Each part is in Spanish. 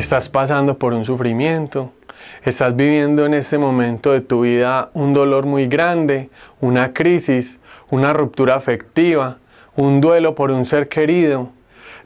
estás pasando por un sufrimiento, estás viviendo en este momento de tu vida un dolor muy grande, una crisis, una ruptura afectiva, un duelo por un ser querido,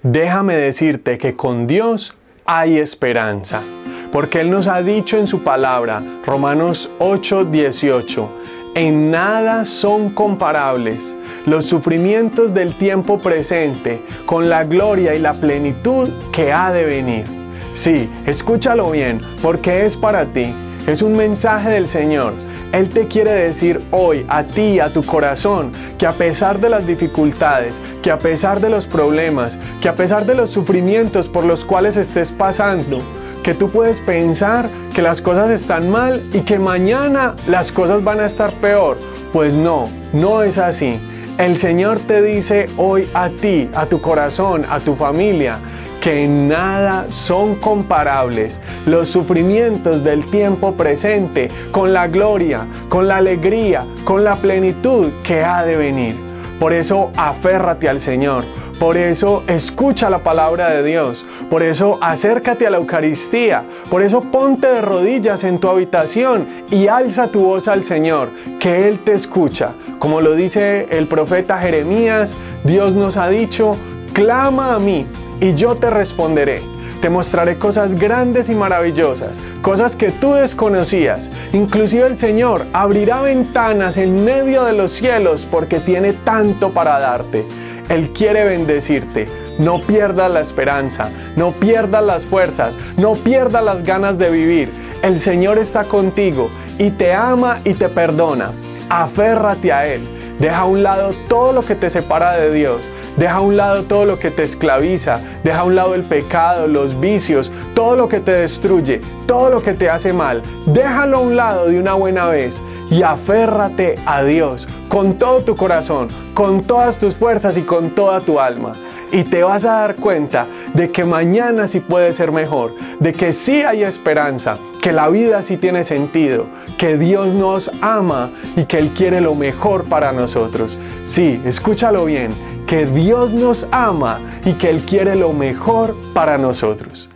déjame decirte que con Dios hay esperanza, porque Él nos ha dicho en su palabra, Romanos 8, 18, en nada son comparables los sufrimientos del tiempo presente con la gloria y la plenitud que ha de venir. Sí, escúchalo bien, porque es para ti. Es un mensaje del Señor. Él te quiere decir hoy a ti, a tu corazón, que a pesar de las dificultades, que a pesar de los problemas, que a pesar de los sufrimientos por los cuales estés pasando, que tú puedes pensar que las cosas están mal y que mañana las cosas van a estar peor. Pues no, no es así. El Señor te dice hoy a ti, a tu corazón, a tu familia, que en nada son comparables los sufrimientos del tiempo presente con la gloria, con la alegría, con la plenitud que ha de venir. Por eso aférrate al Señor. Por eso escucha la palabra de Dios. Por eso acércate a la Eucaristía. Por eso ponte de rodillas en tu habitación y alza tu voz al Señor, que Él te escucha. Como lo dice el profeta Jeremías, Dios nos ha dicho, clama a mí y yo te responderé. Te mostraré cosas grandes y maravillosas, cosas que tú desconocías. Inclusive el Señor abrirá ventanas en medio de los cielos porque tiene tanto para darte. Él quiere bendecirte. No pierdas la esperanza, no pierdas las fuerzas, no pierdas las ganas de vivir. El Señor está contigo y te ama y te perdona. Aférrate a Él. Deja a un lado todo lo que te separa de Dios. Deja a un lado todo lo que te esclaviza, deja a un lado el pecado, los vicios, todo lo que te destruye, todo lo que te hace mal. Déjalo a un lado de una buena vez y aférrate a Dios con todo tu corazón, con todas tus fuerzas y con toda tu alma. Y te vas a dar cuenta de que mañana sí puede ser mejor, de que sí hay esperanza, que la vida sí tiene sentido, que Dios nos ama y que Él quiere lo mejor para nosotros. Sí, escúchalo bien que Dios nos ama y que Él quiere lo mejor para nosotros.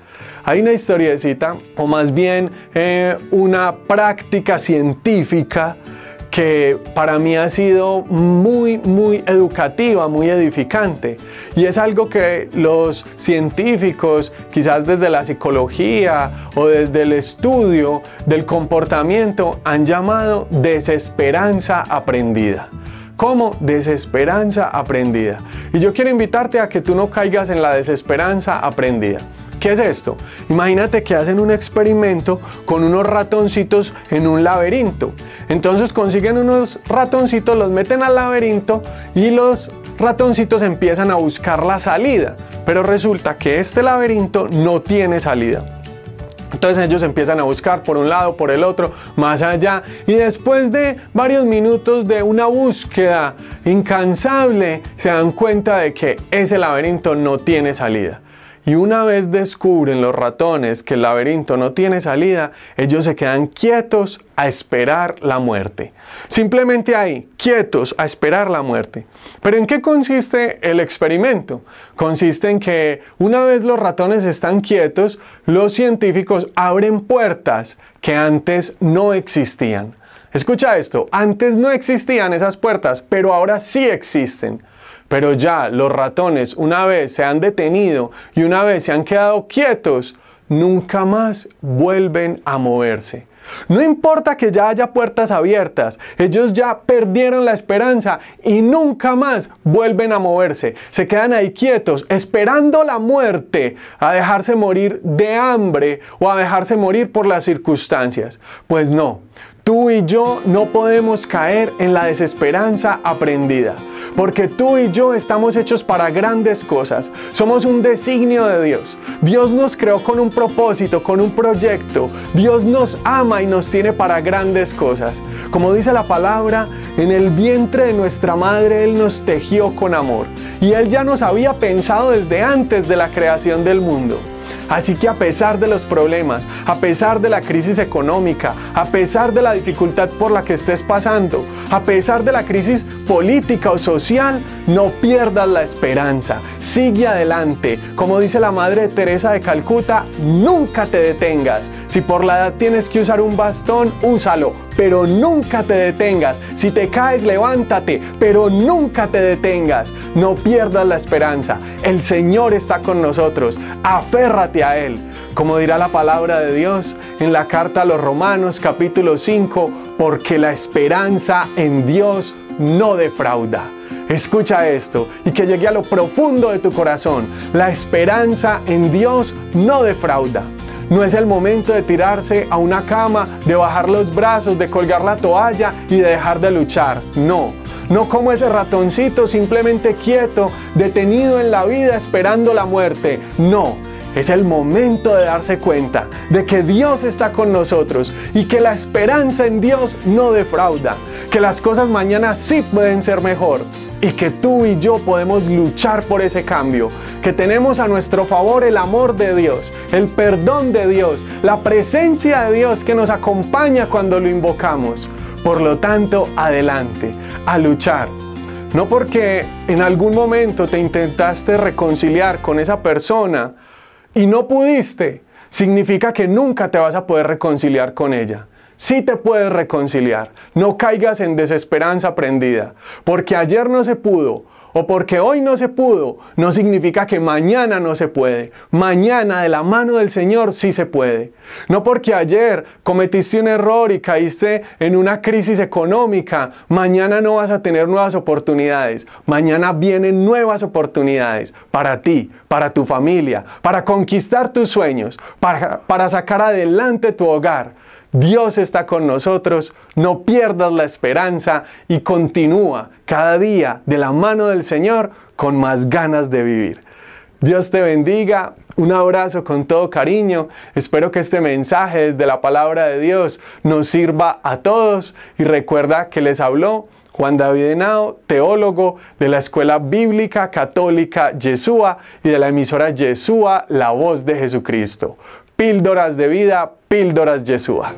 Hay una historiecita, o más bien eh, una práctica científica que para mí ha sido muy, muy educativa, muy edificante. Y es algo que los científicos, quizás desde la psicología o desde el estudio del comportamiento, han llamado desesperanza aprendida como desesperanza aprendida. Y yo quiero invitarte a que tú no caigas en la desesperanza aprendida. ¿Qué es esto? Imagínate que hacen un experimento con unos ratoncitos en un laberinto. Entonces consiguen unos ratoncitos, los meten al laberinto y los ratoncitos empiezan a buscar la salida. Pero resulta que este laberinto no tiene salida. Entonces ellos empiezan a buscar por un lado, por el otro, más allá. Y después de varios minutos de una búsqueda incansable, se dan cuenta de que ese laberinto no tiene salida. Y una vez descubren los ratones que el laberinto no tiene salida, ellos se quedan quietos a esperar la muerte. Simplemente ahí, quietos a esperar la muerte. Pero ¿en qué consiste el experimento? Consiste en que una vez los ratones están quietos, los científicos abren puertas que antes no existían. Escucha esto, antes no existían esas puertas, pero ahora sí existen. Pero ya los ratones una vez se han detenido y una vez se han quedado quietos, nunca más vuelven a moverse. No importa que ya haya puertas abiertas, ellos ya perdieron la esperanza y nunca más vuelven a moverse. Se quedan ahí quietos, esperando la muerte, a dejarse morir de hambre o a dejarse morir por las circunstancias. Pues no, tú y yo no podemos caer en la desesperanza aprendida porque tú y yo estamos hechos para grandes cosas. Somos un designio de Dios. Dios nos creó con un propósito, con un proyecto. Dios nos ama y nos tiene para grandes cosas. Como dice la palabra, en el vientre de nuestra madre Él nos tejió con amor. Y Él ya nos había pensado desde antes de la creación del mundo. Así que a pesar de los problemas, a pesar de la crisis económica, a pesar de la dificultad por la que estés pasando, A pesar de la crisis política o social, no pierdas la esperanza. Sigue adelante. Como dice la Madre Teresa de Calcuta, nunca te detengas. Si por la edad tienes que usar un bastón, úsalo, pero nunca te detengas. Si te caes, levántate, pero nunca te detengas. No pierdas la esperanza. El Señor está con nosotros. Aférrate a Él. Como dirá la palabra de Dios en la carta a los Romanos capítulo 5, porque la esperanza en Dios no defrauda. Escucha esto y que llegue a lo profundo de tu corazón. La esperanza en Dios no defrauda. No es el momento de tirarse a una cama, de bajar los brazos, de colgar la toalla y de dejar de luchar. No. No como ese ratoncito simplemente quieto, detenido en la vida esperando la muerte. No. Es el momento de darse cuenta de que Dios está con nosotros y que la esperanza en Dios no defrauda, que las cosas mañana sí pueden ser mejor y que tú y yo podemos luchar por ese cambio, que tenemos a nuestro favor el amor de Dios, el perdón de Dios, la presencia de Dios que nos acompaña cuando lo invocamos. Por lo tanto, adelante, a luchar. No porque en algún momento te intentaste reconciliar con esa persona y no pudiste, significa que nunca te vas a poder reconciliar con ella sí te puedes reconciliar. No caigas en desesperanza prendida. Porque ayer no se pudo o porque hoy no se pudo, no significa que mañana no se puede. Mañana de la mano del Señor sí se puede. No porque ayer cometiste un error y caíste en una crisis económica, mañana no vas a tener nuevas oportunidades. Mañana vienen nuevas oportunidades para ti, para tu familia, para conquistar tus sueños, para, para sacar adelante tu hogar. Dios está con nosotros, no pierdas la esperanza y continúa cada día de la mano del Señor con más ganas de vivir. Dios te bendiga, un abrazo con todo cariño, espero que este mensaje desde la palabra de Dios nos sirva a todos y recuerda que les habló Juan David Henao, teólogo de la Escuela Bíblica Católica Yeshua y de la emisora Yeshua, la voz de Jesucristo. Píldoras de vida, píldoras Yeshua.